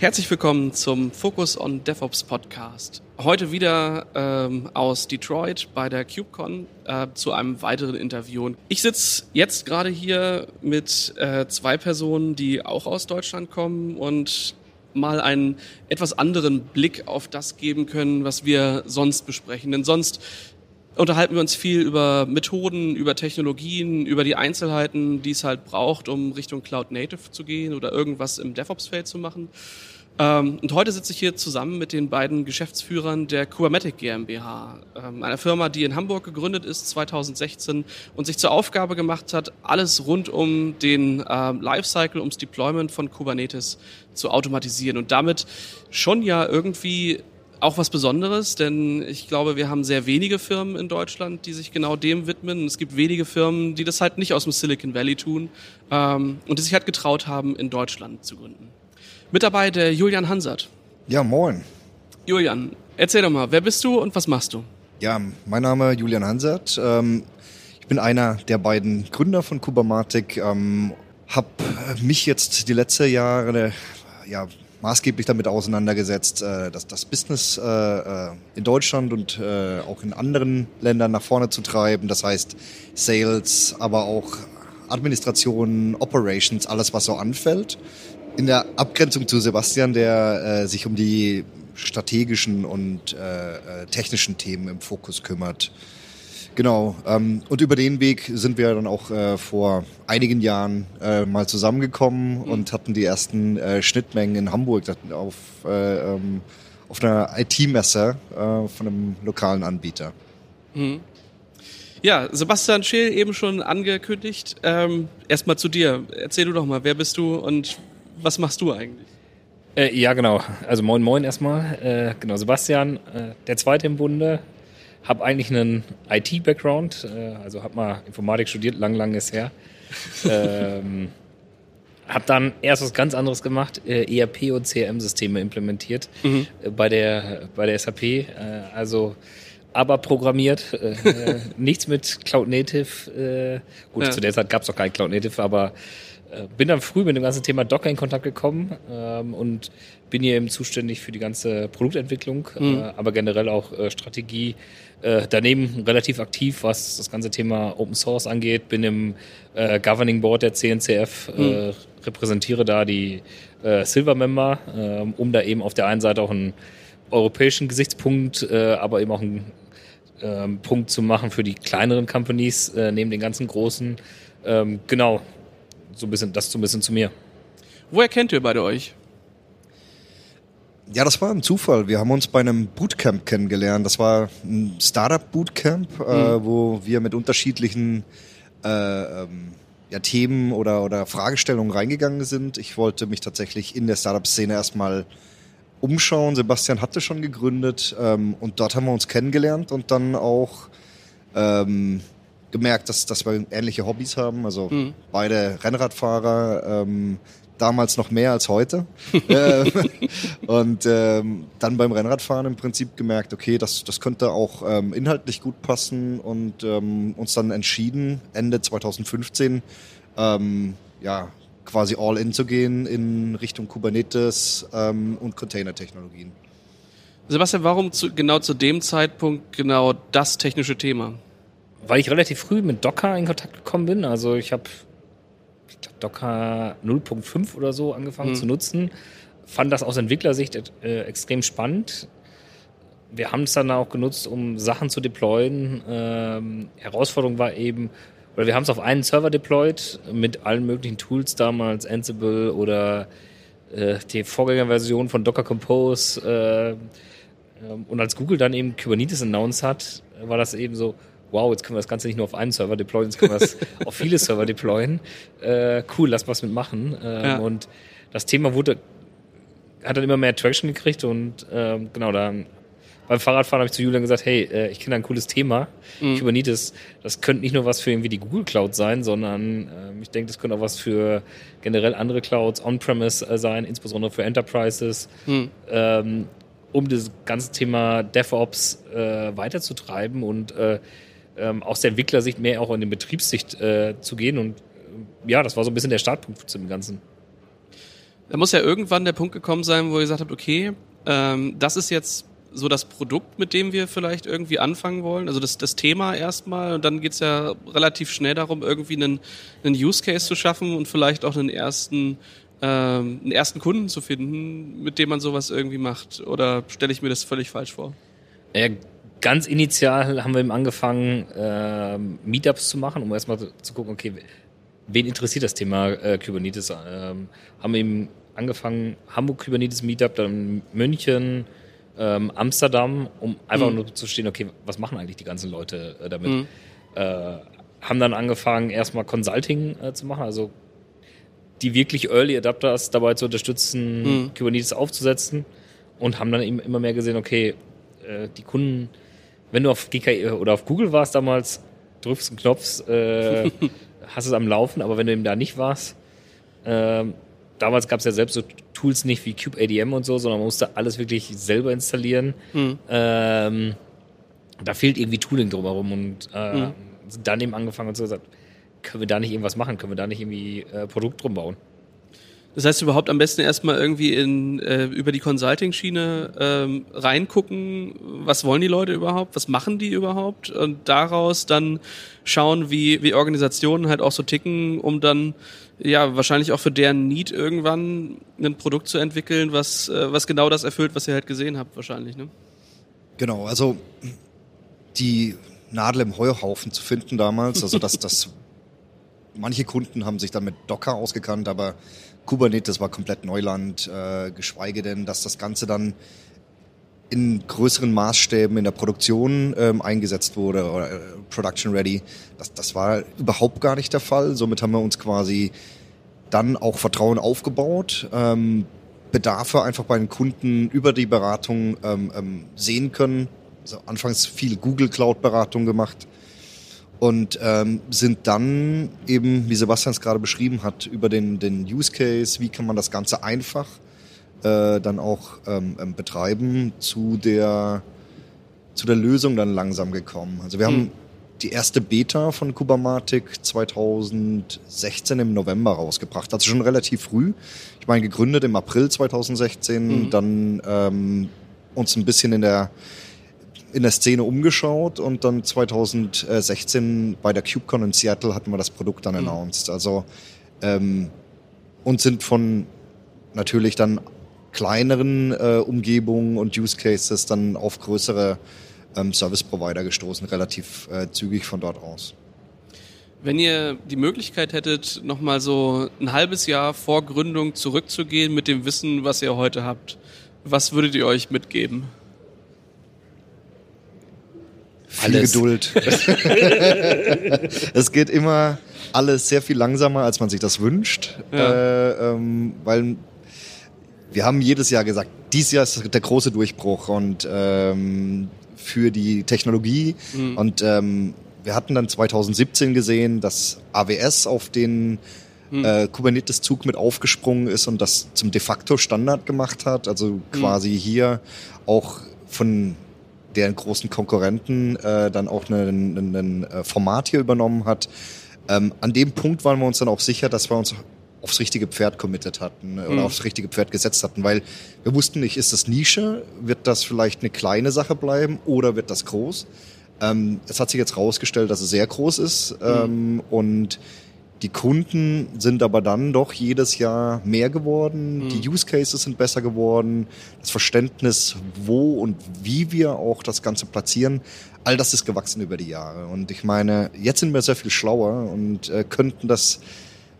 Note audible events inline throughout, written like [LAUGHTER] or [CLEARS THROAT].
Herzlich willkommen zum Focus on DevOps Podcast. Heute wieder ähm, aus Detroit bei der KubeCon äh, zu einem weiteren Interview. Ich sitze jetzt gerade hier mit äh, zwei Personen, die auch aus Deutschland kommen und mal einen etwas anderen Blick auf das geben können, was wir sonst besprechen. Denn sonst unterhalten wir uns viel über Methoden, über Technologien, über die Einzelheiten, die es halt braucht, um Richtung Cloud Native zu gehen oder irgendwas im DevOps-Feld zu machen. Ähm, und heute sitze ich hier zusammen mit den beiden Geschäftsführern der Kubernetic GmbH, ähm, einer Firma, die in Hamburg gegründet ist 2016 und sich zur Aufgabe gemacht hat, alles rund um den ähm, Lifecycle, ums Deployment von Kubernetes zu automatisieren und damit schon ja irgendwie auch was Besonderes, denn ich glaube, wir haben sehr wenige Firmen in Deutschland, die sich genau dem widmen. Es gibt wenige Firmen, die das halt nicht aus dem Silicon Valley tun ähm, und die sich halt getraut haben, in Deutschland zu gründen. Mit dabei der Julian Hansert. Ja, moin. Julian, erzähl doch mal, wer bist du und was machst du? Ja, mein Name ist Julian Hansert. Ähm, ich bin einer der beiden Gründer von Kubamatic. Ähm, hab mich jetzt die letzten Jahre ja, maßgeblich damit auseinandergesetzt, äh, dass das Business äh, in Deutschland und äh, auch in anderen Ländern nach vorne zu treiben. Das heißt Sales, aber auch Administration, Operations, alles was so anfällt in der Abgrenzung zu Sebastian, der äh, sich um die strategischen und äh, äh, technischen Themen im Fokus kümmert. Genau. Ähm, und über den Weg sind wir dann auch äh, vor einigen Jahren äh, mal zusammengekommen mhm. und hatten die ersten äh, Schnittmengen in Hamburg auf, äh, ähm, auf einer IT-Messe äh, von einem lokalen Anbieter. Mhm. Ja, Sebastian Scheel eben schon angekündigt. Ähm, Erstmal zu dir. Erzähl du doch mal, wer bist du und was machst du eigentlich? Äh, ja, genau. Also moin moin erstmal. Äh, genau, Sebastian, äh, der Zweite im Bunde. Hab eigentlich einen IT-Background, äh, also hab mal Informatik studiert, lang, lang ist her. [LAUGHS] ähm, hab dann erst was ganz anderes gemacht, äh, ERP und CRM-Systeme implementiert mhm. Äh, bei, der, bei der SAP. also aber programmiert, [LAUGHS] nichts mit Cloud Native. gut, ja. zu der Zeit gab es noch kein Cloud Native, aber bin dann früh mit dem ganzen Thema Docker in Kontakt gekommen ähm, und bin hier eben zuständig für die ganze Produktentwicklung, äh, mhm. äh, aber generell auch äh, Strategie. Äh, daneben relativ aktiv, was das ganze Thema Open Source angeht. Bin im äh, Governing Board der CNCF, mhm. repräsentiere da die Silver Member, ähm, um da eben auf der einen Seite auch einen europäischen Gesichtspunkt, aber eben auch einen ähm, Punkt zu machen für die kleineren Companies neben den ganzen großen. Ähm, genau, so ein bisschen, das so ein bisschen zu mir. Woher kennt ihr beide euch? Ja, das war ein Zufall. Wir haben uns bei einem Bootcamp kennengelernt. Das war ein Startup-Bootcamp, äh, mhm. äh, wo wir mit unterschiedlichen äh, ähm, ja, Themen oder, oder Fragestellungen reingegangen sind. Ich wollte mich tatsächlich in der Startup-Szene erstmal umschauen. Sebastian hatte schon gegründet ähm, und dort haben wir uns kennengelernt und dann auch ähm, gemerkt, dass, dass wir ähnliche Hobbys haben. Also mhm. beide Rennradfahrer, ähm, damals noch mehr als heute. [LAUGHS] Äh, und ähm, dann beim Rennradfahren im Prinzip gemerkt, okay, das, das könnte auch ähm, inhaltlich gut passen und ähm, uns dann entschieden, Ende 2015, ähm, ja, quasi all in zu gehen in Richtung Kubernetes ähm, und Container-Technologien. Sebastian, warum zu, genau zu dem Zeitpunkt genau das technische Thema? Weil ich relativ früh mit Docker in Kontakt gekommen bin. Also ich habe ich glaub, Docker 0.5 oder so angefangen mhm. zu nutzen. Fand das aus Entwicklersicht äh, extrem spannend. Wir haben es dann auch genutzt, um Sachen zu deployen. Ähm, Herausforderung war eben, oder wir haben es auf einen Server deployed mit allen möglichen Tools damals, Ansible oder äh, die Vorgängerversion von Docker Compose. Äh, ähm, und als Google dann eben Kubernetes announced hat, war das eben so, wow, jetzt können wir das Ganze nicht nur auf einen Server deployen, jetzt können wir es [LAUGHS] auf viele Server deployen. Äh, cool, lass was mitmachen. Ähm, ja. Und das Thema wurde, hat dann immer mehr Traction gekriegt und ähm, genau, da beim Fahrradfahren habe ich zu Julian gesagt, hey, äh, ich kenne ein cooles Thema, mhm. Kubernetes. Das könnte nicht nur was für irgendwie die Google Cloud sein, sondern äh, ich denke, das könnte auch was für generell andere Clouds on-premise äh, sein, insbesondere für Enterprises. Mhm. Ähm, um das ganze Thema DevOps äh, weiterzutreiben und äh, ähm, aus der Entwicklersicht mehr auch in die Betriebssicht äh, zu gehen. Und äh, ja, das war so ein bisschen der Startpunkt zum Ganzen. Da muss ja irgendwann der Punkt gekommen sein, wo ihr gesagt habt, okay, ähm, das ist jetzt so das Produkt, mit dem wir vielleicht irgendwie anfangen wollen? Also das, das Thema erstmal und dann geht's ja relativ schnell darum, irgendwie einen, einen Use Case zu schaffen und vielleicht auch einen ersten, ähm, einen ersten Kunden zu finden, mit dem man sowas irgendwie macht. Oder stelle ich mir das völlig falsch vor? Ja, ganz initial haben wir eben angefangen, äh, Meetups zu machen, um erstmal zu gucken, okay, wen interessiert das Thema äh, Kubernetes? Ähm, haben eben angefangen, Hamburg Kubernetes Meetup, dann München, ähm, Amsterdam, um einfach mhm. nur zu stehen, okay, was machen eigentlich die ganzen Leute äh, damit? Mhm. Äh, haben dann angefangen, erstmal Consulting äh, zu machen, also die wirklich Early Adapters dabei zu unterstützen, mhm. Kubernetes aufzusetzen und haben dann eben immer mehr gesehen, okay, äh, die Kunden, wenn du auf GKI oder auf Google warst damals, drückst einen Knopf, äh, [LAUGHS] hast es am Laufen, aber wenn du eben da nicht warst, äh, damals gab es ja selbst so Tools nicht wie CubeADM und so, sondern man musste alles wirklich selber installieren. Mhm. Ähm, da fehlt irgendwie Tooling drumherum und äh, mhm. dann eben angefangen und so gesagt, können wir da nicht irgendwas machen? Können wir da nicht irgendwie äh, Produkt drum bauen? Das heißt, überhaupt am besten erstmal irgendwie in, äh, über die Consulting-Schiene ähm, reingucken, was wollen die Leute überhaupt, was machen die überhaupt und daraus dann schauen, wie, wie Organisationen halt auch so ticken, um dann ja wahrscheinlich auch für deren Need irgendwann ein Produkt zu entwickeln, was, äh, was genau das erfüllt, was ihr halt gesehen habt wahrscheinlich. Ne? Genau, also die Nadel im Heuhaufen zu finden damals, also dass das [LAUGHS] manche Kunden haben sich dann mit Docker ausgekannt, aber Kubernetes war komplett Neuland, äh, geschweige denn, dass das Ganze dann in größeren Maßstäben in der Produktion ähm, eingesetzt wurde oder äh, Production Ready. Das, das war überhaupt gar nicht der Fall. Somit haben wir uns quasi dann auch Vertrauen aufgebaut, ähm, Bedarfe einfach bei den Kunden über die Beratung ähm, ähm, sehen können. Also anfangs viel Google Cloud Beratung gemacht und ähm, sind dann eben, wie Sebastian es gerade beschrieben hat, über den, den Use Case, wie kann man das Ganze einfach äh, dann auch ähm, ähm, betreiben, zu der, zu der Lösung dann langsam gekommen. Also wir haben hm. die erste Beta von Kubamatic 2016 im November rausgebracht, also schon relativ früh. Ich meine, gegründet im April 2016, mhm. dann ähm, uns ein bisschen in der in der Szene umgeschaut und dann 2016 bei der CubeCon in Seattle hatten wir das Produkt dann mhm. announced. Also ähm, und sind von natürlich dann kleineren äh, Umgebungen und Use Cases dann auf größere ähm, Service Provider gestoßen, relativ äh, zügig von dort aus. Wenn ihr die Möglichkeit hättet, nochmal so ein halbes Jahr vor Gründung zurückzugehen mit dem Wissen, was ihr heute habt, was würdet ihr euch mitgeben? Viel alles. Geduld. [LAUGHS] es geht immer alles sehr viel langsamer, als man sich das wünscht. Ja. Äh, ähm, weil wir haben jedes Jahr gesagt, dieses Jahr ist der große Durchbruch und ähm, für die Technologie. Mhm. Und ähm, wir hatten dann 2017 gesehen, dass AWS auf den mhm. äh, Kubernetes-Zug mit aufgesprungen ist und das zum de facto Standard gemacht hat. Also mhm. quasi mhm. hier auch von deren großen Konkurrenten äh, dann auch ein äh, Format hier übernommen hat. Ähm, an dem Punkt waren wir uns dann auch sicher, dass wir uns aufs richtige Pferd committed hatten oder mhm. aufs richtige Pferd gesetzt hatten, weil wir wussten nicht, ist das Nische, wird das vielleicht eine kleine Sache bleiben oder wird das groß? Ähm, es hat sich jetzt rausgestellt, dass es sehr groß ist mhm. ähm, und die Kunden sind aber dann doch jedes Jahr mehr geworden, mhm. die Use Cases sind besser geworden, das Verständnis, wo und wie wir auch das Ganze platzieren, all das ist gewachsen über die Jahre. Und ich meine, jetzt sind wir sehr viel schlauer und äh, könnten das,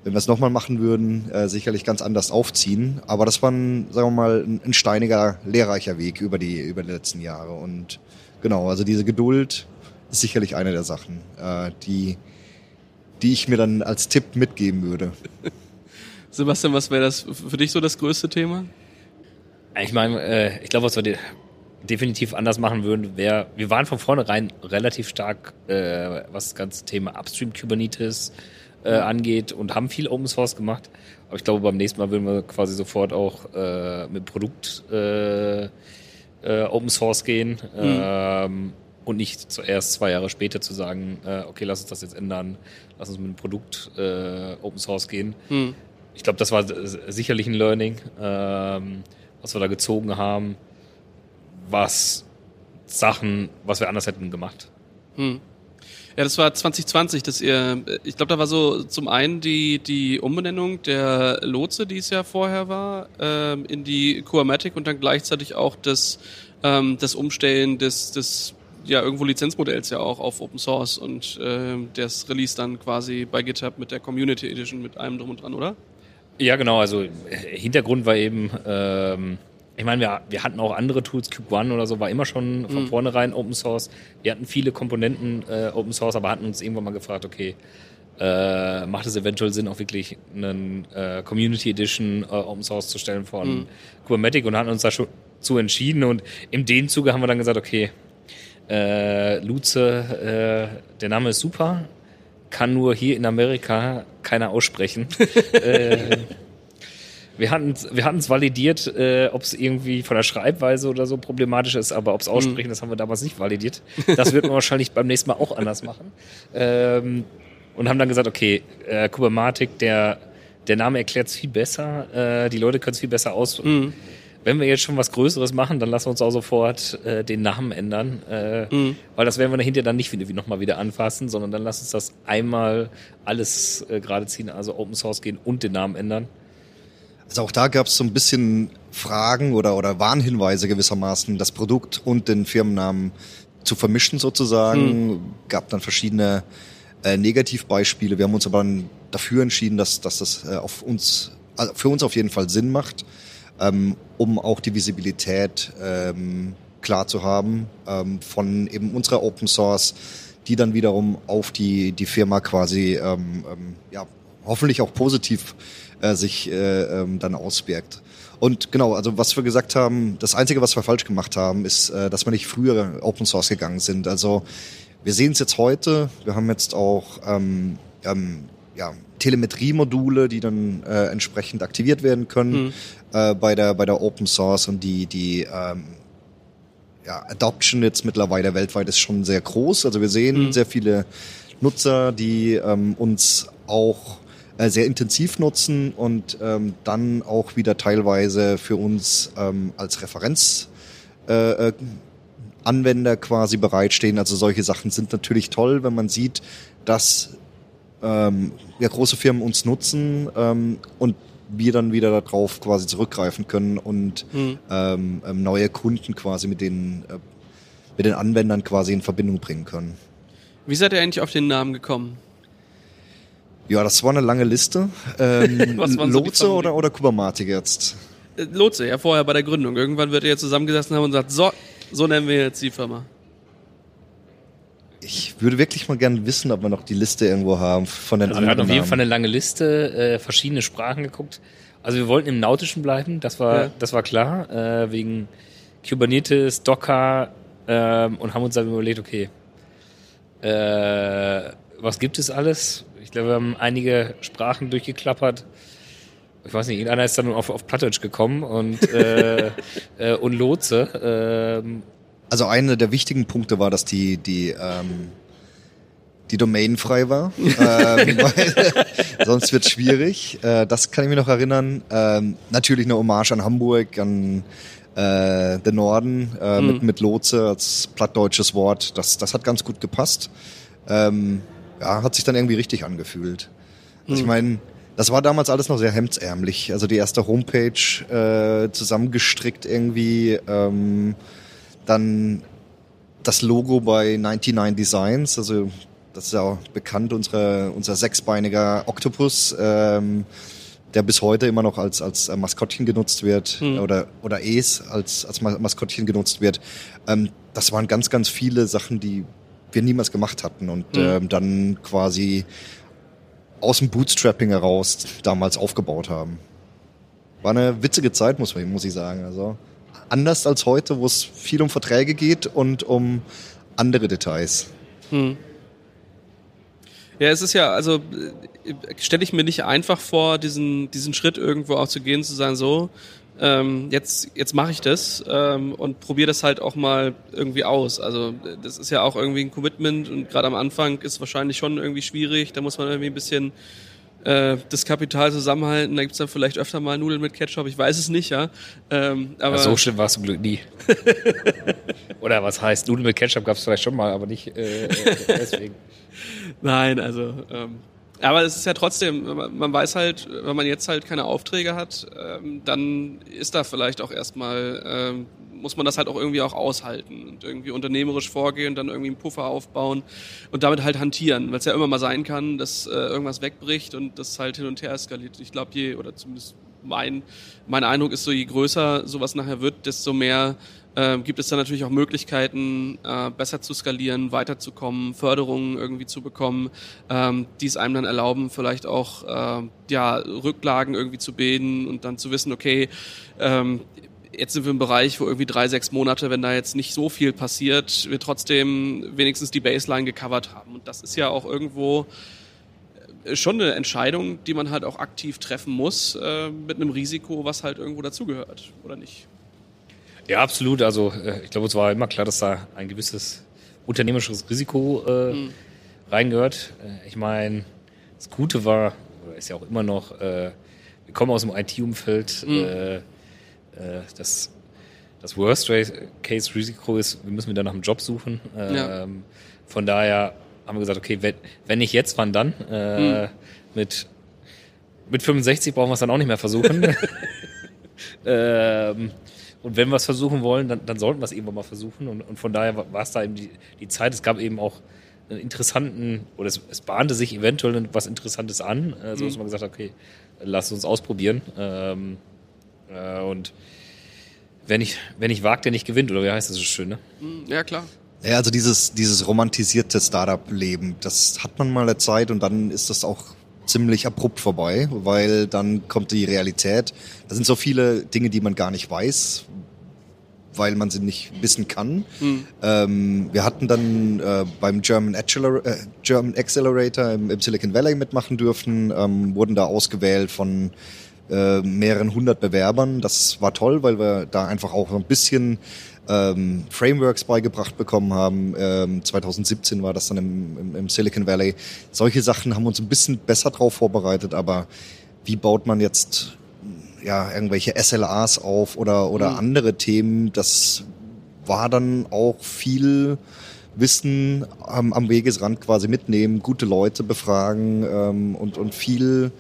wenn wir es nochmal machen würden, äh, sicherlich ganz anders aufziehen. Aber das war ein, sagen wir mal, ein, ein steiniger, lehrreicher Weg über die, über die letzten Jahre. Und genau, also diese Geduld ist sicherlich eine der Sachen, äh, die die ich mir dann als Tipp mitgeben würde. [LAUGHS] Sebastian, was wäre das für dich so das größte Thema? Ich meine, äh, ich glaube, was wir definitiv anders machen würden, wäre, wir waren von vornherein relativ stark, äh, was das ganze Thema Upstream Kubernetes äh, angeht und haben viel Open Source gemacht. Aber ich glaube, beim nächsten Mal würden wir quasi sofort auch äh, mit Produkt äh, äh, Open Source gehen. Mhm. Ähm, und nicht zuerst zwei Jahre später zu sagen, äh, okay, lass uns das jetzt ändern, lass uns mit dem Produkt äh, Open Source gehen. Hm. ich glaube, das war sicherlich ein Learning, ähm, was wir da gezogen haben, was Sachen, was wir anders hätten gemacht. Hm. Ja, das war 2020, dass ihr, ich glaube, da war so zum einen die, die Umbenennung der Lotse, die es ja vorher war, ähm, in die Kuamatic und dann gleichzeitig auch das, ähm, das Umstellen des, des ja irgendwo Lizenzmodells ja auch auf Open Source und ähm, das Release dann quasi bei GitHub mit der Community Edition mit allem drum und dran, oder? Ja, genau. Also äh, Hintergrund war eben, ähm, ich meine, wir, wir hatten auch andere Tools, Cube One oder so, war immer schon von mhm. vornherein Open Source. Wir hatten viele Komponenten äh, Open Source, aber hatten uns irgendwann mal gefragt, okay, äh, macht es eventuell Sinn, auch wirklich einen äh, Community Edition äh, Open Source zu stellen von mhm. Kubernetes und hatten uns da schon zu entschieden und in dem Zuge haben wir dann gesagt, okay, äh, Luze, äh, der Name ist super, kann nur hier in Amerika keiner aussprechen. [LAUGHS] äh, wir hatten wir es validiert, äh, ob es irgendwie von der Schreibweise oder so problematisch ist, aber ob es aussprechen, mhm. das haben wir damals nicht validiert. Das wird man [LAUGHS] wahrscheinlich beim nächsten Mal auch anders machen. Ähm, und haben dann gesagt, okay, äh, Kubermatik, der der Name erklärt es viel besser, äh, die Leute können es viel besser aus. Mhm wenn wir jetzt schon was Größeres machen, dann lassen wir uns auch sofort äh, den Namen ändern, äh, mhm. weil das werden wir dahinter dann nicht wieder, nochmal wieder anfassen, sondern dann lass uns das einmal alles äh, gerade ziehen, also Open Source gehen und den Namen ändern. Also auch da gab es so ein bisschen Fragen oder, oder Warnhinweise gewissermaßen, das Produkt und den Firmennamen zu vermischen sozusagen. Mhm. Gab dann verschiedene äh, Negativbeispiele. Wir haben uns aber dann dafür entschieden, dass, dass das äh, auf uns, also für uns auf jeden Fall Sinn macht ähm, um auch die Visibilität ähm, klar zu haben ähm, von eben unserer Open Source, die dann wiederum auf die, die Firma quasi ähm, ähm, ja, hoffentlich auch positiv äh, sich äh, ähm, dann auswirkt. Und genau, also was wir gesagt haben, das Einzige, was wir falsch gemacht haben, ist, äh, dass wir nicht früher Open Source gegangen sind. Also wir sehen es jetzt heute, wir haben jetzt auch ähm, ähm, ja, Telemetrie-Module, die dann äh, entsprechend aktiviert werden können mhm. Äh, bei der bei der Open Source und die die ähm, ja, Adoption jetzt mittlerweile weltweit ist schon sehr groß. Also wir sehen mhm. sehr viele Nutzer, die ähm, uns auch äh, sehr intensiv nutzen und ähm, dann auch wieder teilweise für uns ähm, als Referenz äh, äh Anwender quasi bereitstehen. Also solche Sachen sind natürlich toll, wenn man sieht, dass ähm, ja, große Firmen uns nutzen ähm, und wir dann wieder darauf quasi zurückgreifen können und mhm. ähm, ähm, neue Kunden quasi mit den, äh, mit den Anwendern quasi in Verbindung bringen können. Wie seid ihr eigentlich auf den Namen gekommen? Ja, das war eine lange Liste. Ähm, [LAUGHS] Lotse so oder, oder Kubermatik jetzt? Äh, Lotse, ja, vorher bei der Gründung. Irgendwann wird ihr zusammengesessen haben und sagt, so, so nennen wir jetzt die Firma. Ich würde wirklich mal gerne wissen, ob wir noch die Liste irgendwo haben von den also anderen. Wir hatten auf jeden Fall eine lange Liste, äh, verschiedene Sprachen geguckt. Also wir wollten im Nautischen bleiben, das war, ja. das war klar, äh, wegen Kubernetes, Docker ähm, und haben uns dann überlegt, okay, äh, was gibt es alles? Ich glaube, wir haben einige Sprachen durchgeklappert. Ich weiß nicht, irgendeiner ist dann auf, auf Plattdeutsch gekommen und, [LAUGHS] äh, äh, und Lotse. Äh, also einer der wichtigen Punkte war, dass die, die, ähm, die Domain frei war. [LAUGHS] ähm, weil, [LAUGHS] sonst wird schwierig. Äh, das kann ich mir noch erinnern. Ähm, natürlich eine Hommage an Hamburg, an äh, den Norden äh, mhm. mit, mit Lotse als plattdeutsches Wort. Das, das hat ganz gut gepasst. Ähm, ja, hat sich dann irgendwie richtig angefühlt. Also mhm. ich meine, das war damals alles noch sehr hemdsärmlich. Also die erste Homepage äh, zusammengestrickt irgendwie. Ähm, dann das Logo bei 99 Designs, also das ist ja auch bekannt, unsere, unser sechsbeiniger Oktopus, ähm, der bis heute immer noch als, als Maskottchen genutzt wird mhm. oder, oder Es als, als Maskottchen genutzt wird. Ähm, das waren ganz, ganz viele Sachen, die wir niemals gemacht hatten und mhm. ähm, dann quasi aus dem Bootstrapping heraus damals aufgebaut haben. War eine witzige Zeit, muss, muss ich sagen. Also anders als heute, wo es viel um Verträge geht und um andere Details. Hm. Ja, es ist ja, also äh, stelle ich mir nicht einfach vor, diesen, diesen Schritt irgendwo auch zu gehen, zu sagen, so, ähm, jetzt, jetzt mache ich das ähm, und probiere das halt auch mal irgendwie aus. Also das ist ja auch irgendwie ein Commitment und gerade am Anfang ist wahrscheinlich schon irgendwie schwierig, da muss man irgendwie ein bisschen das Kapital zusammenhalten. Da gibt's dann vielleicht öfter mal Nudeln mit Ketchup, ich weiß es nicht, ja. Ähm, aber ja, so schlimm war es zum Glück nie. [LAUGHS] Oder was heißt, Nudeln mit Ketchup gab's vielleicht schon mal, aber nicht äh, äh deswegen. [LAUGHS] Nein, also ähm, aber es ist ja trotzdem, man weiß halt, wenn man jetzt halt keine Aufträge hat, ähm, dann ist da vielleicht auch erstmal, ähm, muss man das halt auch irgendwie auch aushalten und irgendwie unternehmerisch vorgehen, dann irgendwie einen Puffer aufbauen und damit halt hantieren, weil es ja immer mal sein kann, dass äh, irgendwas wegbricht und das halt hin und her eskaliert. Ich glaube, je, oder zumindest mein, mein Eindruck ist so, je größer sowas nachher wird, desto mehr äh, gibt es dann natürlich auch Möglichkeiten, äh, besser zu skalieren, weiterzukommen, Förderungen irgendwie zu bekommen, ähm, die es einem dann erlauben, vielleicht auch äh, ja, Rücklagen irgendwie zu bilden und dann zu wissen, okay, ähm, jetzt sind wir im Bereich, wo irgendwie drei, sechs Monate, wenn da jetzt nicht so viel passiert, wir trotzdem wenigstens die Baseline gecovert haben. Und das ist ja auch irgendwo äh, schon eine Entscheidung, die man halt auch aktiv treffen muss, äh, mit einem Risiko, was halt irgendwo dazugehört, oder nicht? Ja, absolut. Also äh, ich glaube, es war immer klar, dass da ein gewisses unternehmerisches Risiko äh, mhm. reingehört. Äh, ich meine, das Gute war, oder ist ja auch immer noch, äh, wir kommen aus dem IT-Umfeld, mhm. Äh, das, das Worst-Case-Risiko ist, wir müssen wieder nach einem Job suchen. Äh, ja. Ähm, von daher haben wir gesagt, okay, wenn, wenn nicht jetzt, wann dann? Mhm. mit, mit 65 brauchen wir es dann auch nicht mehr versuchen. [LAUGHS] ähm, und wenn wir es versuchen wollen, dann, dann sollten wir es irgendwann mal versuchen. Und, und von daher war es da eben die, die Zeit. Es gab eben auch einen interessanten, oder es, es bahnte sich eventuell was Interessantes an, äh, so mhm. dass man gesagt hat, okay, lass uns ausprobieren. Ähm, äh, und wenn ich, wenn ich wagt, der nicht gewinnt, oder wie heißt das so schön, ne? Mhm, ja, klar. Ja, also dieses, dieses romantisierte Startup-Leben, das hat man mal eine Zeit und dann ist das auch ziemlich abrupt vorbei, weil dann kommt die Realität. Da sind so viele Dinge, die man gar nicht weiß, weil man sie nicht wissen kann. Mhm. Ähm, wir hatten dann äh, beim German, Acceler äh, German Accelerator im, im, Silicon Valley mitmachen dürfen, ähm, wurden da ausgewählt von äh, mehreren hundert Bewerbern. Das war toll, weil wir da einfach auch ein bisschen ähm, Frameworks beigebracht bekommen haben. Ähm, 2017 war das dann im, im, im, Silicon Valley. Solche Sachen haben uns ein bisschen besser drauf vorbereitet, aber wie baut man jetzt ja irgendwelche SLAs auf oder oder mhm. andere Themen? Das war dann auch viel Wissen am, am Wegesrand quasi mitnehmen, gute Leute befragen ähm, und und viel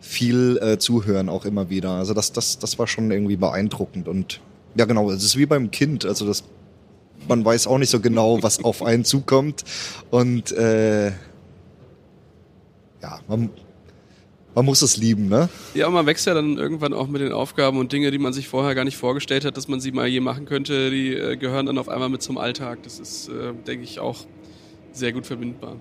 viel äh, zuhören auch immer wieder. Also das das das war schon irgendwie beeindruckend und ja, genau. Es ist wie beim Kind. Also das, man weiß auch nicht so genau, was auf einen zukommt. Und äh, ja, man, man muss es lieben, ne? Ja, man wächst ja dann irgendwann auch mit den Aufgaben und Dinge, die man sich vorher gar nicht vorgestellt hat, dass man sie mal je machen könnte, die äh, gehören dann auf einmal mit zum Alltag. Das ist, äh, denke ich, auch sehr gut verbindbar.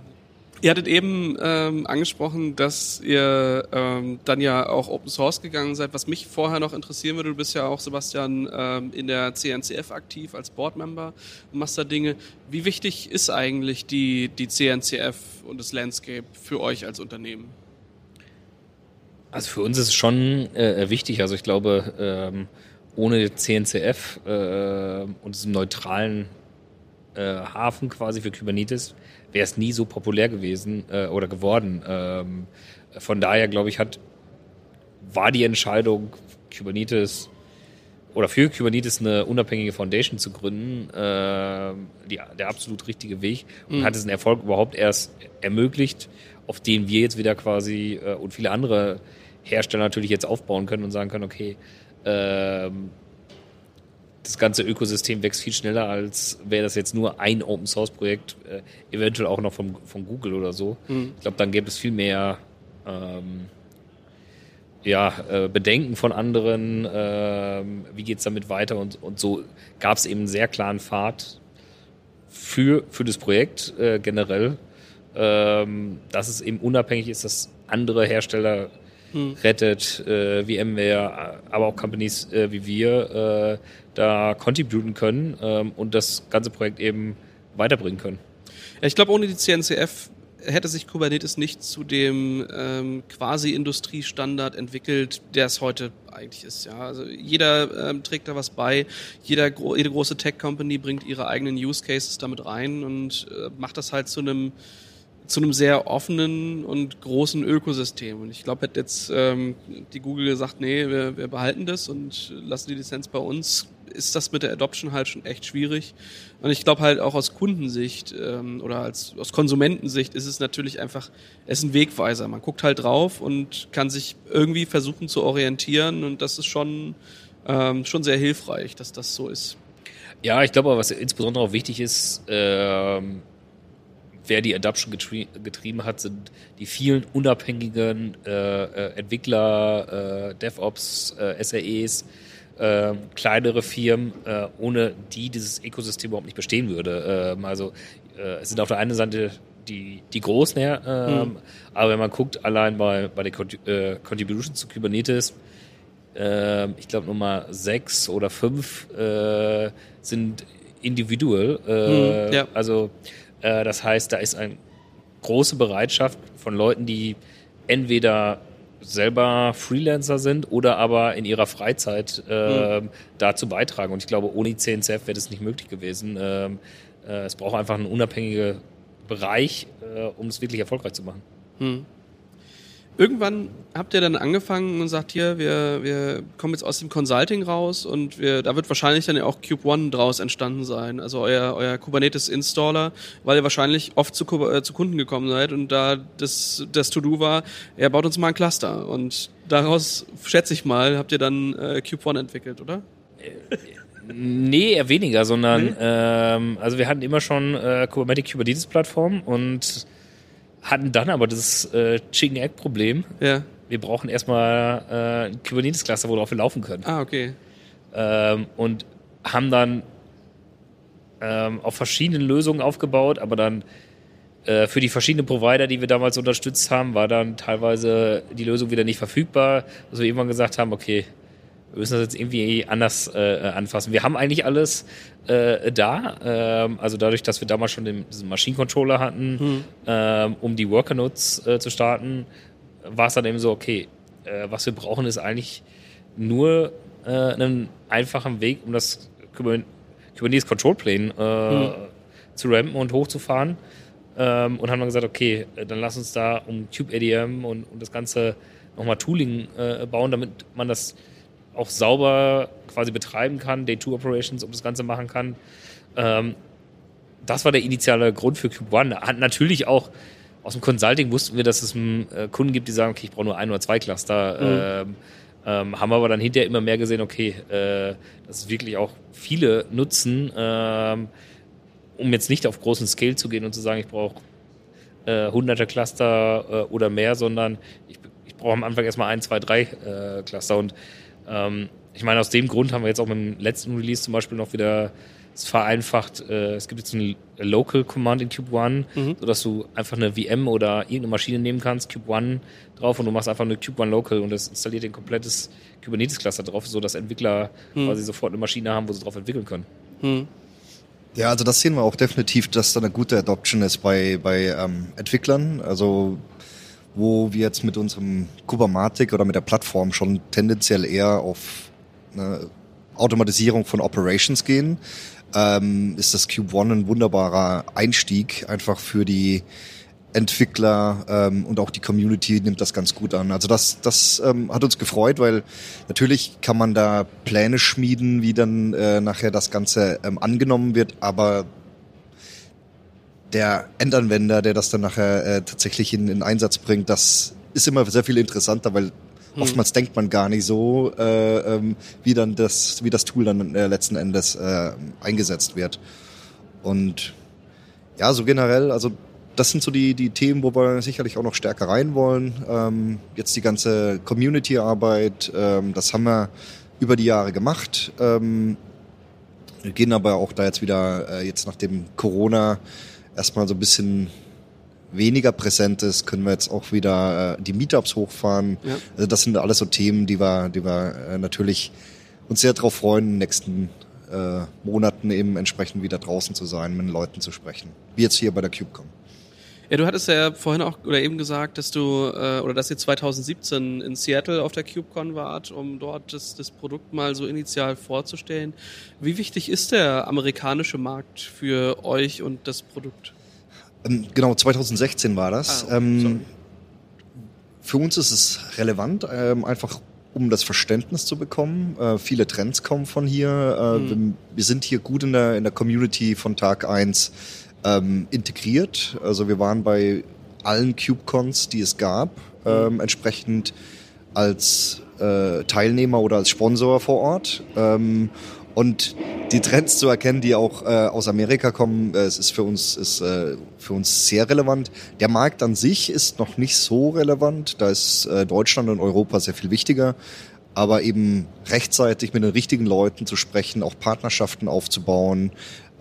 Ihr hattet eben ähm, angesprochen, dass ihr ähm, dann ja auch Open Source gegangen seid. Was mich vorher noch interessieren würde, du bist ja auch, Sebastian, ähm, in der CNCF aktiv als Boardmember und machst da Dinge. Wie wichtig ist eigentlich die, die CNCF und das Landscape für euch als Unternehmen? Also für uns ist es schon äh, wichtig. Also ich glaube, ähm, ohne CNCF äh, und diesem neutralen äh, Hafen quasi für Kubernetes wäre es nie so populär gewesen äh, oder geworden. Ähm, von daher, glaube ich, hat, war die Entscheidung, Kubernetes oder für Kubernetes eine unabhängige Foundation zu gründen, äh, die, der absolut richtige Weg und mhm. hat diesen Erfolg überhaupt erst ermöglicht, auf den wir jetzt wieder quasi äh, und viele andere Hersteller natürlich jetzt aufbauen können und sagen können, okay, ähm, das ganze Ökosystem wächst viel schneller, als wäre das jetzt nur ein Open Source Projekt, äh, eventuell auch noch von, von Google oder so. Mhm. Ich glaube, dann gäbe es viel mehr ähm, ja, äh, Bedenken von anderen, äh, wie es damit weiter und, und so gab es eben einen sehr klaren Pfad für, für das Projekt äh, generell, ähm, dass es eben unabhängig ist, dass andere Hersteller hm. rettet, äh, wie VMware, aber auch Companies äh, wie wir äh, da contributen können ähm, und das ganze Projekt eben weiterbringen können. Ja, ich glaube, ohne die CNCF hätte sich Kubernetes nicht zu dem ähm, quasi Industriestandard entwickelt, der es heute eigentlich ist. Ja, also jeder ähm, trägt da was bei, jeder jede große Tech Company bringt ihre eigenen Use Cases damit rein und äh, macht das halt zu einem zu einem sehr offenen und großen Ökosystem. Und ich glaube, hätte jetzt ähm, die Google gesagt, nee, wir, wir behalten das und lassen die Lizenz bei uns, ist das mit der Adoption halt schon echt schwierig. Und ich glaube halt auch aus Kundensicht ähm, oder als aus Konsumentensicht ist es natürlich einfach, es ist ein Wegweiser. Man guckt halt drauf und kann sich irgendwie versuchen zu orientieren und das ist schon, ähm, schon sehr hilfreich, dass das so ist. Ja, ich glaube, was insbesondere auch wichtig ist, ähm, wer die Adoption getrie getrieben hat, sind die vielen unabhängigen äh, äh, Entwickler, äh, DevOps, äh, SREs, äh, kleinere Firmen, äh, ohne die dieses Ökosystem überhaupt nicht bestehen würde. Ähm, also äh, es sind auf der einen Seite die, die großen, ähm, mhm. aber wenn man guckt, allein bei, bei den äh, Contributions zu Kubernetes, äh, ich glaube Nummer sechs oder fünf äh, sind individuell. Mhm, ja. Also äh, das heißt, da ist eine große Bereitschaft von Leuten, die entweder selber Freelancer sind oder aber in ihrer Freizeit äh, mhm. dazu beitragen. Und ich glaube, ohne CNCF wäre das nicht möglich gewesen. Ähm, äh, es braucht einfach einen unabhängigen Bereich, äh, um es wirklich erfolgreich zu machen. Mhm. Irgendwann habt ihr dann angefangen und sagt hier, wir, wir kommen jetzt aus dem Consulting raus und wir, da wird wahrscheinlich dann ja auch Cube One draus entstanden sein, also euer, euer Kubernetes Installer, weil ihr wahrscheinlich oft zu, äh, zu Kunden gekommen seid und da das, das To-Do war, er baut uns mal ein Cluster und daraus, schätze ich mal, habt ihr dann äh, Cube One entwickelt, oder? Nee, eher weniger, sondern nee? ähm, also wir hatten immer schon äh, Kubernetes Kubernetes Plattform und hatten dann aber das äh, Chicken Egg Problem. Ja. Wir brauchen erstmal äh, ein Kubernetes Cluster, worauf wir laufen können. Ah, okay. Ähm, und haben dann ähm, auf verschiedenen Lösungen aufgebaut, aber dann äh, für die verschiedenen Provider, die wir damals unterstützt haben, war dann teilweise die Lösung wieder nicht verfügbar, dass wir irgendwann gesagt haben, okay, wir müssen das jetzt irgendwie anders äh, anfassen. Wir haben eigentlich alles äh, da, ähm, also dadurch, dass wir damals schon den, diesen Maschinencontroller hatten, mhm. ähm, um die Worker-Notes äh, zu starten, war es dann eben so, okay, äh, was wir brauchen, ist eigentlich nur äh, einen einfachen Weg, um das Kubernetes Control Plane äh, mhm. zu rampen und hochzufahren. Ähm, und haben dann gesagt, okay, äh, dann lass uns da um Cube ADM und, und das ganze nochmal Tooling äh, bauen, damit man das auch sauber quasi betreiben kann, Day-2-Operations, um das Ganze machen kann. Ähm, das war der initiale Grund für Cube One. Hat natürlich auch aus dem Consulting wussten wir, dass es einen äh, Kunden gibt, die sagen, okay, ich brauche nur ein oder zwei Cluster. Mhm. Ähm, ähm, haben aber dann hinterher immer mehr gesehen, okay, äh, dass es wirklich auch viele nutzen, ähm, um jetzt nicht auf großen Scale zu gehen und zu sagen, ich brauche äh, hunderte Cluster äh, oder mehr, sondern ich, ich brauche am Anfang erstmal ein, zwei, drei äh, Cluster und ähm, ich meine, aus dem Grund haben wir jetzt auch mit dem letzten Release zum Beispiel noch wieder es vereinfacht. Äh, es gibt jetzt ein Local Command in Cube One, mhm. sodass du einfach eine VM oder irgendeine Maschine nehmen kannst, Cube One drauf und du machst einfach eine Cube One Local und das installiert ein komplettes Kubernetes Cluster drauf, sodass Entwickler mhm. quasi sofort eine Maschine haben, wo sie drauf entwickeln können. Mhm. Ja, also das sehen wir auch definitiv, dass da eine gute Adoption ist bei, bei ähm, Entwicklern. Also wo wir jetzt mit unserem Kubermatic oder mit der Plattform schon tendenziell eher auf eine Automatisierung von Operations gehen, ähm, ist das Cube One ein wunderbarer Einstieg einfach für die Entwickler ähm, und auch die Community nimmt das ganz gut an. Also das, das ähm, hat uns gefreut, weil natürlich kann man da Pläne schmieden, wie dann äh, nachher das Ganze ähm, angenommen wird, aber der Endanwender, der das dann nachher äh, tatsächlich in, in Einsatz bringt, das ist immer sehr viel interessanter, weil hm. oftmals denkt man gar nicht so, äh, ähm, wie dann das, wie das Tool dann äh, letzten Endes äh, eingesetzt wird. Und ja, so generell, also das sind so die, die Themen, wo wir sicherlich auch noch stärker rein wollen. Ähm, jetzt die ganze Community-Arbeit, ähm, das haben wir über die Jahre gemacht. Ähm, wir gehen aber auch da jetzt wieder, äh, jetzt nach dem Corona, erstmal so ein bisschen weniger präsent ist, können wir jetzt auch wieder äh, die Meetups hochfahren. Ja. Also das sind alles so Themen, die wir, die wir äh, natürlich uns sehr darauf freuen, in den nächsten äh, Monaten eben entsprechend wieder draußen zu sein, mit den Leuten zu sprechen. Wie jetzt hier bei der CubeCon. Ja, du hattest ja vorhin auch oder eben gesagt, dass du äh, oder dass ihr 2017 in Seattle auf der CubeCon wart, um dort das, das Produkt mal so initial vorzustellen. Wie wichtig ist der amerikanische Markt für euch und das Produkt? Ähm, genau, 2016 war das. Ah, ähm, für uns ist es relevant, ähm, einfach um das Verständnis zu bekommen. Äh, viele Trends kommen von hier. Äh, mhm. wir, wir, sind hier gut in der, in der Community von Tag eins ähm, integriert. Also wir waren bei allen CubeCons, die es gab, ähm, entsprechend als äh, Teilnehmer oder als Sponsor vor Ort. Ähm, und die Trends zu erkennen, die auch äh, aus Amerika kommen, äh, es ist für uns ist äh, für uns sehr relevant. Der Markt an sich ist noch nicht so relevant, da ist äh, Deutschland und Europa sehr viel wichtiger. Aber eben rechtzeitig mit den richtigen Leuten zu sprechen, auch Partnerschaften aufzubauen,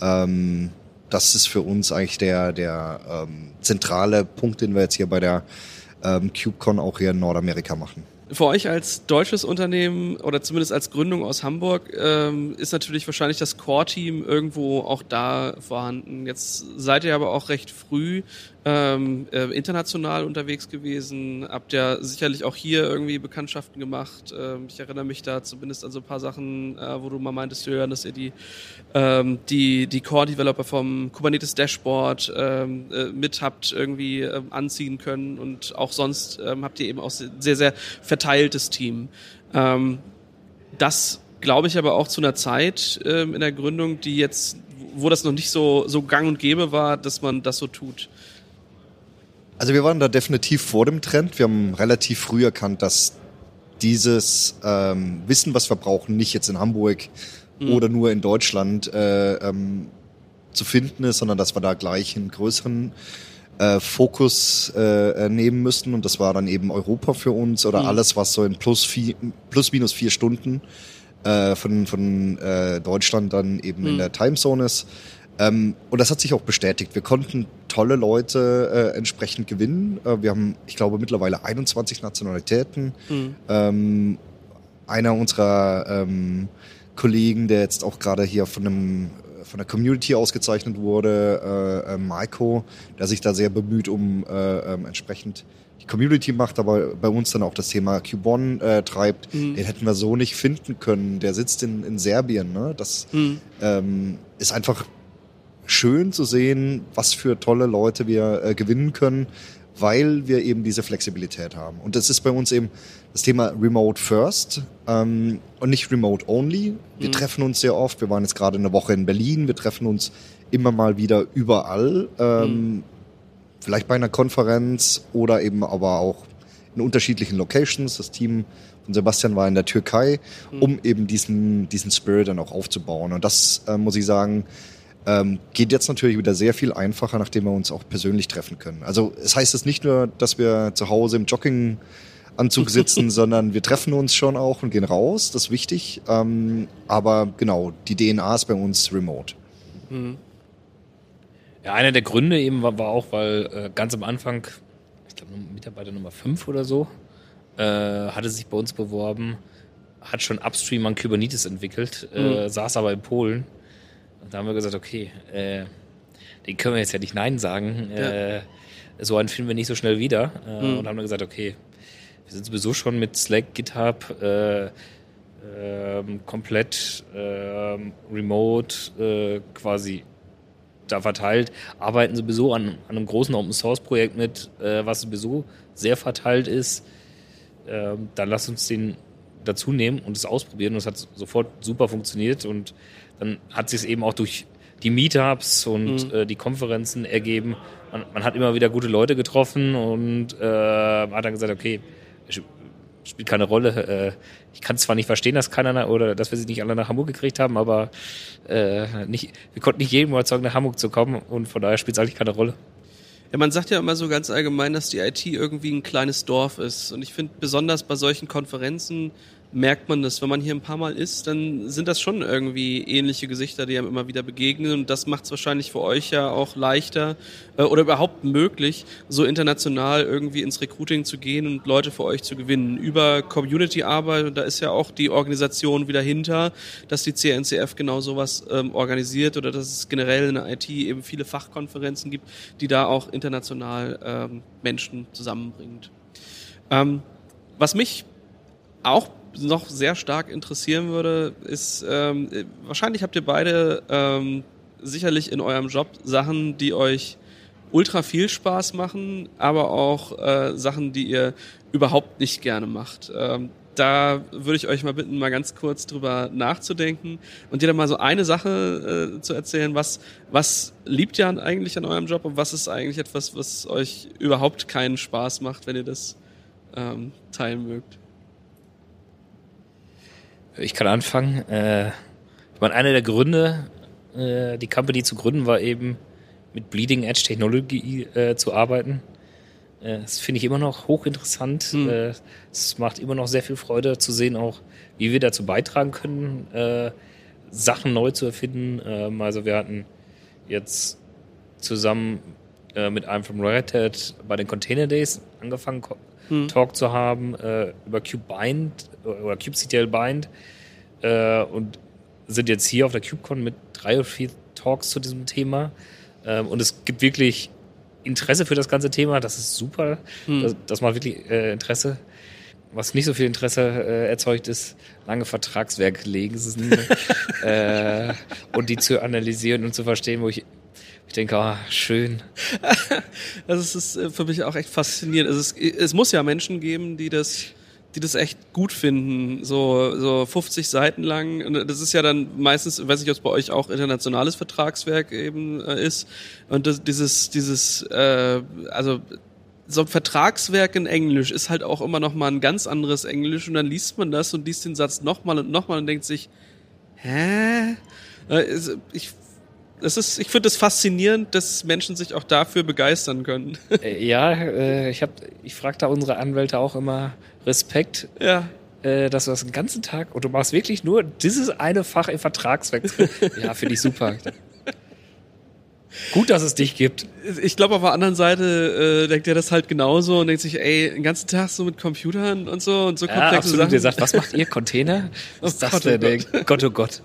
ähm, das ist für uns eigentlich der der ähm, zentrale Punkt, den wir jetzt hier bei der ähm, CubeCon auch hier in Nordamerika machen. Für euch als deutsches Unternehmen oder zumindest als Gründung aus Hamburg ähm, ist natürlich wahrscheinlich das Core-Team irgendwo auch da vorhanden. Jetzt seid ihr aber auch recht früh ähm, äh, international unterwegs gewesen, habt ja sicherlich auch hier irgendwie Bekanntschaften gemacht. Ähm, ich erinnere mich da zumindest an so ein paar Sachen, äh, wo du mal meintest, Jörn, dass ihr die, ähm, die, die Core-Developer vom Kubernetes Dashboard ähm, äh, mit habt irgendwie äh, anziehen können und auch sonst ähm, habt ihr eben auch sehr, sehr verteiltes Team. Ähm, das glaube ich aber auch zu einer Zeit ähm, in der Gründung, die jetzt, wo das noch nicht so, so gang und gäbe war, dass man das so tut. Also wir waren da definitiv vor dem Trend. Wir haben relativ früh erkannt, dass dieses ähm, Wissen, was wir brauchen, nicht jetzt in Hamburg mhm. oder nur in Deutschland äh, ähm, zu finden ist, sondern dass wir da gleich einen größeren äh, Fokus äh, nehmen müssen. Und das war dann eben Europa für uns oder mhm. alles, was so in plus, vier, plus minus vier Stunden äh, von, von äh, Deutschland dann eben mhm. in der Timezone ist. Ähm, und das hat sich auch bestätigt. Wir konnten tolle Leute äh, entsprechend gewinnen. Äh, wir haben, ich glaube, mittlerweile 21 Nationalitäten. Mhm. Ähm, einer unserer ähm, Kollegen, der jetzt auch gerade hier von einem von der Community ausgezeichnet wurde, äh, äh, Maiko, der sich da sehr bemüht, um äh, ähm, entsprechend die Community macht, aber bei uns dann auch das Thema Cubon äh, treibt. Mhm. Den hätten wir so nicht finden können. Der sitzt in, in Serbien. Ne? Das mhm. ähm, ist einfach schön zu sehen, was für tolle Leute wir äh, gewinnen können, weil wir eben diese Flexibilität haben. Und das ist bei uns eben das Thema Remote First ähm, und nicht Remote Only. Wir mhm. treffen uns sehr oft. Wir waren jetzt gerade eine Woche in Berlin. Wir treffen uns immer mal wieder überall. Ähm, mhm. Vielleicht bei einer Konferenz oder eben aber auch in unterschiedlichen Locations. Das Team von Sebastian war in der Türkei, mhm. um eben diesen, diesen Spirit dann auch aufzubauen. Und das äh, muss ich sagen, ähm, geht jetzt natürlich wieder sehr viel einfacher, nachdem wir uns auch persönlich treffen können. Also es heißt jetzt nicht nur, dass wir zu Hause im Jogginganzug [LAUGHS] sitzen, sondern wir treffen uns schon auch und gehen raus, das ist wichtig. Ähm, aber genau, die DNA ist bei uns remote. Mhm. Ja, einer der Gründe eben war, war auch, weil äh, ganz am Anfang, ich glaube Mitarbeiter Nummer 5 oder so, äh, hatte sich bei uns beworben, hat schon Upstream an Kubernetes entwickelt, äh, mhm. saß aber in Polen da haben wir gesagt, okay, äh, den können wir jetzt ja nicht Nein sagen. Ja. Äh, so einen finden wir nicht so schnell wieder. Äh, mhm. Und haben dann gesagt, okay, wir sind sowieso schon mit Slack, GitHub äh, ähm, komplett ähm, remote äh, quasi da verteilt, arbeiten sowieso an, an einem großen Open Source Projekt mit, äh, was sowieso sehr verteilt ist. Ähm, dann lass uns den dazu nehmen und es ausprobieren. Und es hat sofort super funktioniert und dann hat sich es eben auch durch die Meetups und mhm. äh, die Konferenzen ergeben. Man, man, hat immer wieder gute Leute getroffen und äh, hat dann gesagt, okay, spielt keine Rolle. Äh, ich kann zwar nicht verstehen, dass keiner oder dass wir sie nicht alle nach Hamburg gekriegt haben, aber äh, nicht, wir konnten nicht jedem überzeugen, nach Hamburg zu kommen und von daher spielt es eigentlich keine Rolle. Ja, man sagt ja immer so ganz allgemein, dass die IT irgendwie ein kleines Dorf ist. Und ich finde besonders bei solchen Konferenzen merkt man das. Wenn man hier ein paar Mal ist, dann sind das schon irgendwie ähnliche Gesichter, die einem immer wieder begegnen. Und das macht es wahrscheinlich für euch ja auch leichter äh, oder überhaupt möglich, so international irgendwie ins Recruiting zu gehen und Leute für euch zu gewinnen. Über Community-Arbeit, und da ist ja auch die Organisation wieder hinter, dass die CNCF genau sowas ähm, organisiert oder dass es generell in der IT eben viele Fachkonferenzen gibt, die da auch international ähm, Menschen zusammenbringt. Ähm, was mich auch noch sehr stark interessieren würde, ist, ähm, wahrscheinlich habt ihr beide ähm, sicherlich in eurem Job Sachen, die euch ultra viel Spaß machen, aber auch äh, Sachen, die ihr überhaupt nicht gerne macht. Ähm, da würde ich euch mal bitten, mal ganz kurz drüber nachzudenken und dann mal so eine Sache äh, zu erzählen, was, was liebt ihr eigentlich an eurem Job und was ist eigentlich etwas, was euch überhaupt keinen Spaß macht, wenn ihr das ähm, teilen mögt? Ich kann anfangen. Äh, ich meine, einer der Gründe, äh, die Company zu gründen, war eben mit Bleeding Edge Technologie äh, zu arbeiten. Äh, das finde ich immer noch hochinteressant. Mhm. Es macht immer noch sehr viel Freude zu sehen, auch wie wir dazu beitragen können, äh, Sachen neu zu erfinden. Ähm, also wir hatten jetzt zusammen mit einem von Red Hat bei den Container Days angefangen, hm. Talk zu haben über Cube Bind oder kubectl Bind und sind jetzt hier auf der KubeCon mit drei oder vier Talks zu diesem Thema. Ähm, und es gibt wirklich Interesse für das ganze Thema. Das ist super. Hm. Das, das, macht wirklich äh, Interesse. Was nicht so viel Interesse äh, erzeugt, ist lange Vertragswerke legen [LAUGHS] äh, und die zu analysieren und zu verstehen, wo ich ich denke, oh, schön. [LAUGHS] das ist äh, für mich auch echt faszinierend. Es, ist, es muss ja Menschen geben, die das die das echt gut finden, so, so 50 Seiten lang. Und das ist ja dann meistens, weiß nicht, ob es bei euch auch internationales Vertragswerk eben äh, ist. Und das, dieses, dieses, äh, also so ein Vertragswerk in Englisch ist halt auch immer noch mal ein ganz anderes Englisch und dann liest man das und liest den Satz nochmal und nochmal und denkt sich, hä? Äh, ich es ist, ich finde es das faszinierend, dass Menschen sich auch dafür begeistern können. [LAUGHS] Äh, ja, äh, ich hab, ich frage da unsere Anwälte auch immer Respekt. Ja. Äh, dass du das den ganzen Tag und du machst wirklich nur dieses eine Fach im Vertragswerk. [LAUGHS] ja, finde ich super. Gut, dass es dich gibt. Ich glaube, auf der anderen Seite äh, denkt er das halt genauso und denkt sich, ey, den ganzen Tag so mit Computern und so und so komplexe ja, absolut. Sachen. Der sagt, was macht ihr Container? [LAUGHS] Was ist oh das Gott, denn? Oh Gott, oh Gott.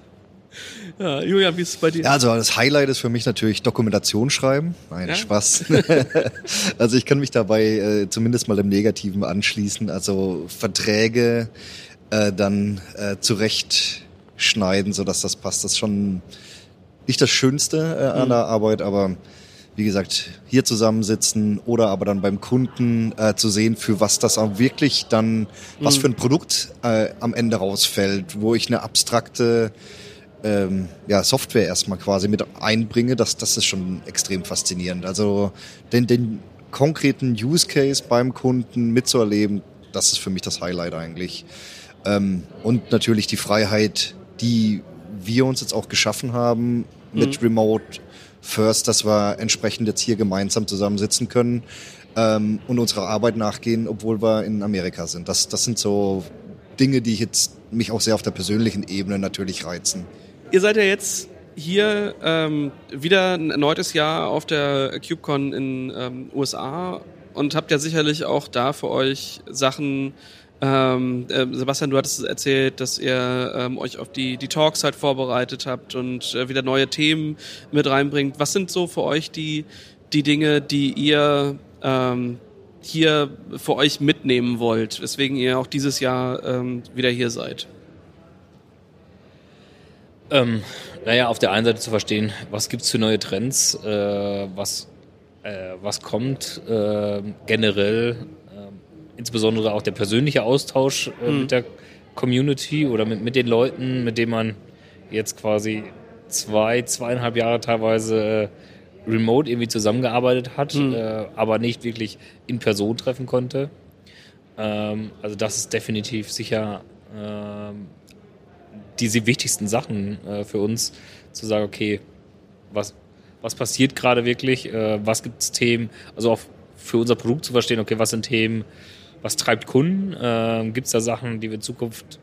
Ja, Julian, wie ist es bei dir? Ja, also das Highlight ist für mich natürlich Dokumentation schreiben. Nein, ja? Spaß. [LAUGHS] also ich kann mich dabei äh, zumindest mal im Negativen anschließen. Also Verträge äh, dann äh, zurechtschneiden, sodass das passt. Das ist schon nicht das Schönste äh, an mhm. der Arbeit, aber wie gesagt, hier zusammensitzen oder aber dann beim Kunden äh, zu sehen, für was das auch wirklich dann, mhm. was für ein Produkt äh, am Ende rausfällt, wo ich eine abstrakte ähm, ja, Software erstmal quasi mit einbringe, das, das ist schon extrem faszinierend. Also den, den konkreten Use Case beim Kunden mitzuerleben, das ist für mich das Highlight eigentlich. Ähm, und natürlich die Freiheit, die wir uns jetzt auch geschaffen haben mit mhm. Remote First, dass wir entsprechend jetzt hier gemeinsam zusammensitzen können ähm, und unserer Arbeit nachgehen, obwohl wir in Amerika sind. Das, das sind so Dinge, die jetzt mich auch sehr auf der persönlichen Ebene natürlich reizen. Ihr seid ja jetzt hier ähm, wieder ein erneutes Jahr auf der CubeCon in ähm, USA und habt ja sicherlich auch da für euch Sachen. Ähm, äh, Sebastian, du hattest erzählt, dass ihr ähm, euch auf die, die Talks halt vorbereitet habt und äh, wieder neue Themen mit reinbringt. Was sind so für euch die, die Dinge, die ihr ähm, hier für euch mitnehmen wollt, weswegen ihr auch dieses Jahr ähm, wieder hier seid? Ähm, naja, auf der einen Seite zu verstehen, was gibt es für neue Trends, äh, was, äh, was kommt äh, generell, ähm, insbesondere auch der persönliche Austausch mhm. mit der Community oder mit, mit den Leuten, mit denen man jetzt quasi zwei, zweieinhalb Jahre teilweise äh, remote irgendwie zusammengearbeitet hat, mhm. aber nicht wirklich in Person treffen konnte. Ähm, also das ist definitiv sicher ähm, diese wichtigsten Sachen äh, für uns, zu sagen, okay, was, was passiert gerade wirklich, äh, was gibt es Themen, also auch für unser Produkt zu verstehen, okay, was sind Themen, was treibt Kunden, äh, gibt es da Sachen, die wir in Zukunft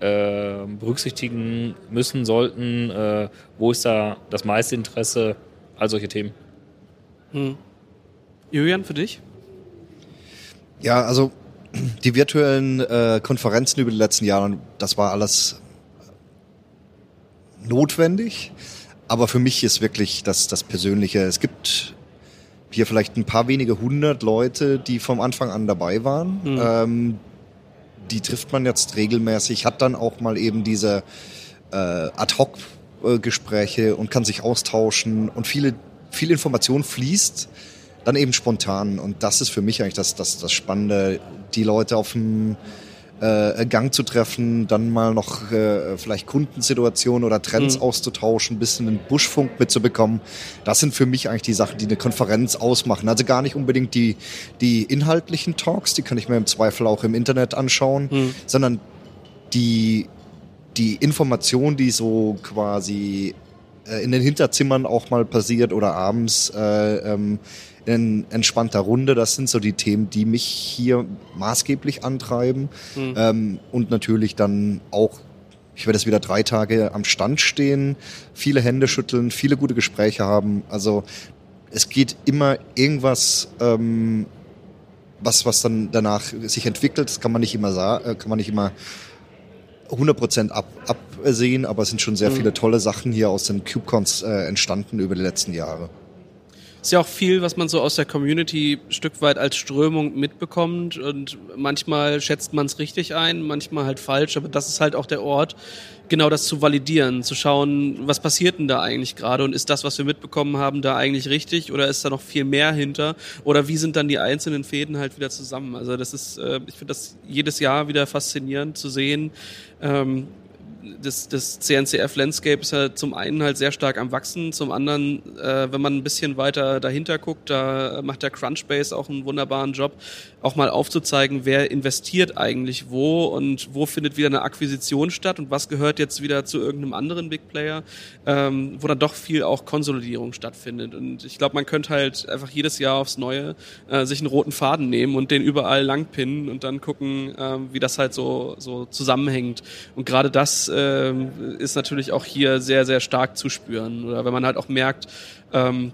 äh, berücksichtigen müssen, sollten, äh, wo ist da das meiste Interesse, all solche Themen. Hm. Julian, für dich? Ja, also [CLEARS THROAT] die virtuellen äh, Konferenzen über die letzten Jahre, das war alles notwendig. Aber für mich ist wirklich das, das Persönliche. Es gibt hier vielleicht ein paar wenige hundert Leute, die vom Anfang an dabei waren. Mhm. Ähm, die trifft man jetzt regelmäßig, hat dann auch mal eben diese äh, Ad-Hoc-Gespräche und kann sich austauschen. Und viele viel Information fließt, dann eben spontan. Und das ist für mich eigentlich das, das, das Spannende, die Leute auf dem äh, Gang zu treffen, dann mal noch äh, vielleicht Kundensituationen oder Trends mhm. auszutauschen, ein bisschen den Buschfunk mitzubekommen. Das sind für mich eigentlich die Sachen, die eine Konferenz ausmachen. Also gar nicht unbedingt die, die inhaltlichen Talks, die kann ich mir im Zweifel auch im Internet anschauen, mhm. sondern die, die Information, die so quasi äh, in den Hinterzimmern auch mal passiert oder abends äh, ähm, in entspannter Runde. Das sind so die Themen, die mich hier maßgeblich antreiben. Mhm. Ähm, und natürlich dann auch, ich werde jetzt wieder drei Tage am Stand stehen, viele Hände schütteln, viele gute Gespräche haben. Also es geht immer irgendwas, ähm, was, was dann danach sich entwickelt. Das kann man nicht immer sagen, äh, kann man nicht immer 100% ab, absehen, aber es sind schon sehr mhm. viele tolle Sachen hier aus den CubeCons äh, entstanden über die letzten Jahre. Ist ja auch viel, was man so aus der Community Stück weit als Strömung mitbekommt und manchmal schätzt man es richtig ein, manchmal halt falsch, aber das ist halt auch der Ort, genau das zu validieren, zu schauen, was passiert denn da eigentlich gerade und ist das, was wir mitbekommen haben, da eigentlich richtig oder ist da noch viel mehr hinter oder wie sind dann die einzelnen Fäden halt wieder zusammen? Also das ist, äh, ich finde das jedes Jahr wieder faszinierend zu sehen, ähm, das, das CNCF-Landscape ist ja zum einen halt sehr stark am Wachsen, zum anderen, äh, wenn man ein bisschen weiter dahinter guckt, da macht der Crunchbase auch einen wunderbaren Job, auch mal aufzuzeigen, wer investiert eigentlich wo und wo findet wieder eine Akquisition statt und was gehört jetzt wieder zu irgendeinem anderen Big Player, ähm, wo dann doch viel auch Konsolidierung stattfindet. Und ich glaube, man könnte halt einfach jedes Jahr aufs Neue äh, sich einen roten Faden nehmen und den überall langpinnen und dann gucken, äh, wie das halt so, so zusammenhängt. Und gerade das ähm, ist natürlich auch hier sehr, sehr stark zu spüren. Oder wenn man halt auch merkt, ähm,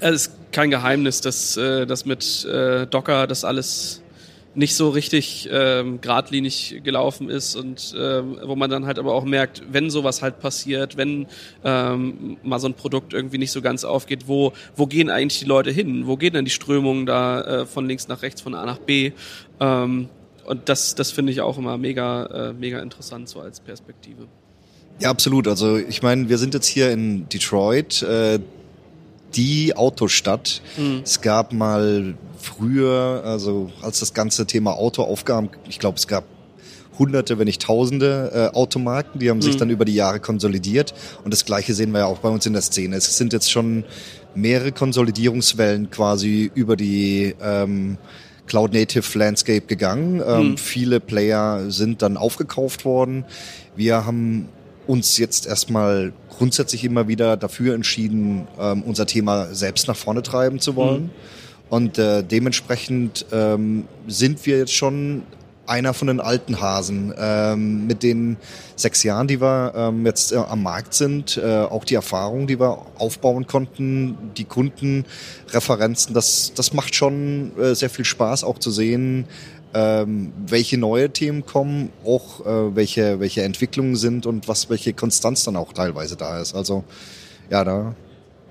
es ist kein Geheimnis, dass, äh, dass mit äh, Docker das alles nicht so richtig ähm, geradlinig gelaufen ist und ähm, wo man dann halt aber auch merkt, wenn sowas halt passiert, wenn ähm, mal so ein Produkt irgendwie nicht so ganz aufgeht, wo, wo gehen eigentlich die Leute hin? Wo gehen denn die Strömungen da äh, von links nach rechts, von A nach B? Ähm, und das, das finde ich auch immer mega, äh, mega interessant so als Perspektive. Ja, absolut. Also ich meine, wir sind jetzt hier in Detroit, äh, die Autostadt. Mhm. Es gab mal früher, also als das ganze Thema Auto aufkam, ich glaube, es gab hunderte, wenn nicht tausende äh, Automarken, die haben mhm. sich dann über die Jahre konsolidiert. Und das Gleiche sehen wir ja auch bei uns in der Szene. Es sind jetzt schon mehrere Konsolidierungswellen quasi über die ähm, Cloud Native Landscape gegangen. Ähm, mhm. Viele Player sind dann aufgekauft worden. Wir haben uns jetzt erstmal grundsätzlich immer wieder dafür entschieden, ähm, unser Thema selbst nach vorne treiben zu wollen. Mhm. Und äh, dementsprechend ähm, sind wir jetzt schon einer von den alten Hasen ähm, mit den sechs Jahren, die wir ähm, jetzt äh, am Markt sind, äh, auch die Erfahrung, die wir aufbauen konnten, die Kundenreferenzen, das, das macht schon äh, sehr viel Spaß auch zu sehen, ähm, welche neue Themen kommen, auch äh, welche, welche Entwicklungen sind und was welche Konstanz dann auch teilweise da ist. Also ja, da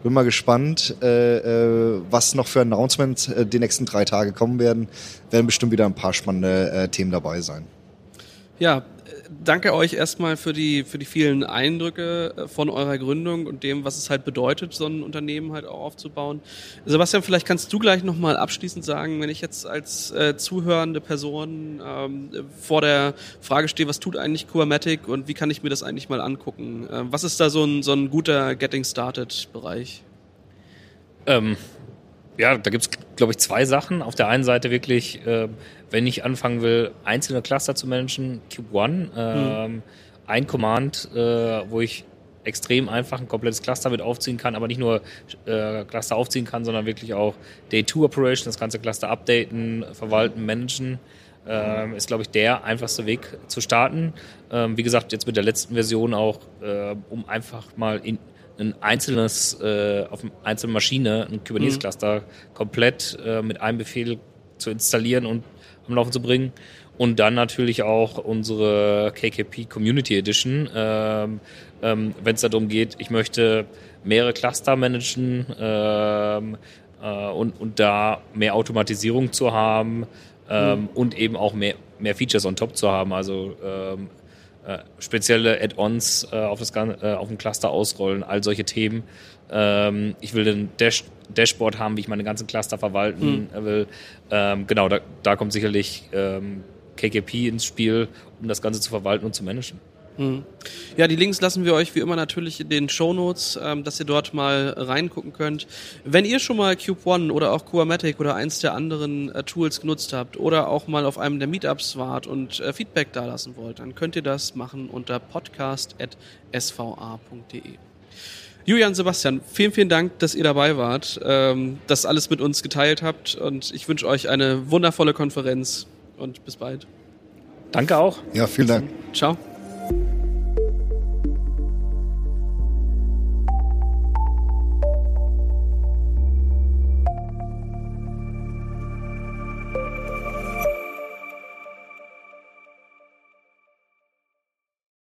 bin mal gespannt, äh, äh, was noch für Announcements äh, die nächsten drei Tage kommen werden. Werden bestimmt wieder ein paar spannende Themen dabei sein. Ja, danke euch erstmal für die, für die vielen Eindrücke äh, von eurer Gründung und dem, was es halt bedeutet, so ein Unternehmen halt auch aufzubauen. Sebastian, vielleicht kannst du gleich nochmal abschließend sagen, wenn ich jetzt als äh, zuhörende Person ähm, vor der Frage stehe, was tut eigentlich Kubernetes und wie kann ich mir das eigentlich mal angucken? Äh, was ist da so ein, so ein guter Getting Started Bereich? Ähm, ja, da gibt's glaube ich, zwei Sachen. Auf der einen Seite wirklich, äh, wenn ich anfangen will, einzelne Cluster zu managen, Cube One, äh, mhm. ein Command, äh, wo ich extrem einfach ein komplettes Cluster mit aufziehen kann, aber nicht nur äh, Cluster aufziehen kann, sondern wirklich auch Day-2-Operation, das ganze Cluster updaten, verwalten, managen. Ähm, ist, glaube ich, der einfachste Weg zu starten. Ähm, wie gesagt, jetzt mit der letzten Version auch, äh, um einfach mal in, ein einzelnes, äh, auf einer einzelnen Maschine, ein Kubernetes-Cluster, mhm. komplett äh, mit einem Befehl zu installieren und am Laufen zu bringen. Und dann natürlich auch unsere KKP Community Edition, ähm, ähm, wenn es darum geht, ich möchte mehrere Cluster managen ähm, äh, und, und da mehr Automatisierung zu haben ähm, mhm. und eben auch mehr, mehr Features on top zu haben. Also ähm, äh, spezielle Add-ons äh, auf, das, äh, auf dem Cluster ausrollen, all solche Themen. Ähm, ich will den Dash Dashboard haben, wie ich meine ganzen Cluster verwalten mhm. will. Ähm, genau, da, da kommt sicherlich ähm, KKP ins Spiel, um das Ganze zu verwalten und zu managen. Mhm. Ja, die Links lassen wir euch wie immer natürlich in den Show Notes, ähm, dass ihr dort mal reingucken könnt. Wenn ihr schon mal Cube One oder auch Cuamatic oder eins der anderen äh, Tools genutzt habt oder auch mal auf einem der Meetups wart und äh, Feedback dalassen wollt, dann könnt ihr das machen unter podcast.sva.de. Julian, Sebastian, vielen, vielen Dank, dass ihr dabei wart, ähm, das alles mit uns geteilt habt und ich wünsche euch eine wundervolle Konferenz und bis bald. Danke auch. Ja, vielen Dank. Ciao. thank you